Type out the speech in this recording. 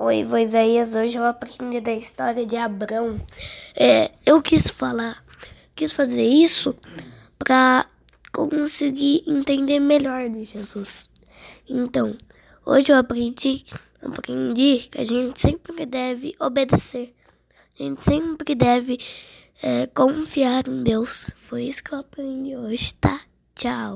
Oi, Isaías. Hoje eu aprendi da história de Abrão. É, eu quis falar, quis fazer isso para conseguir entender melhor de Jesus. Então, hoje eu aprendi, aprendi que a gente sempre deve obedecer. A gente sempre deve é, confiar em Deus. Foi isso que eu aprendi hoje, tá? Tchau.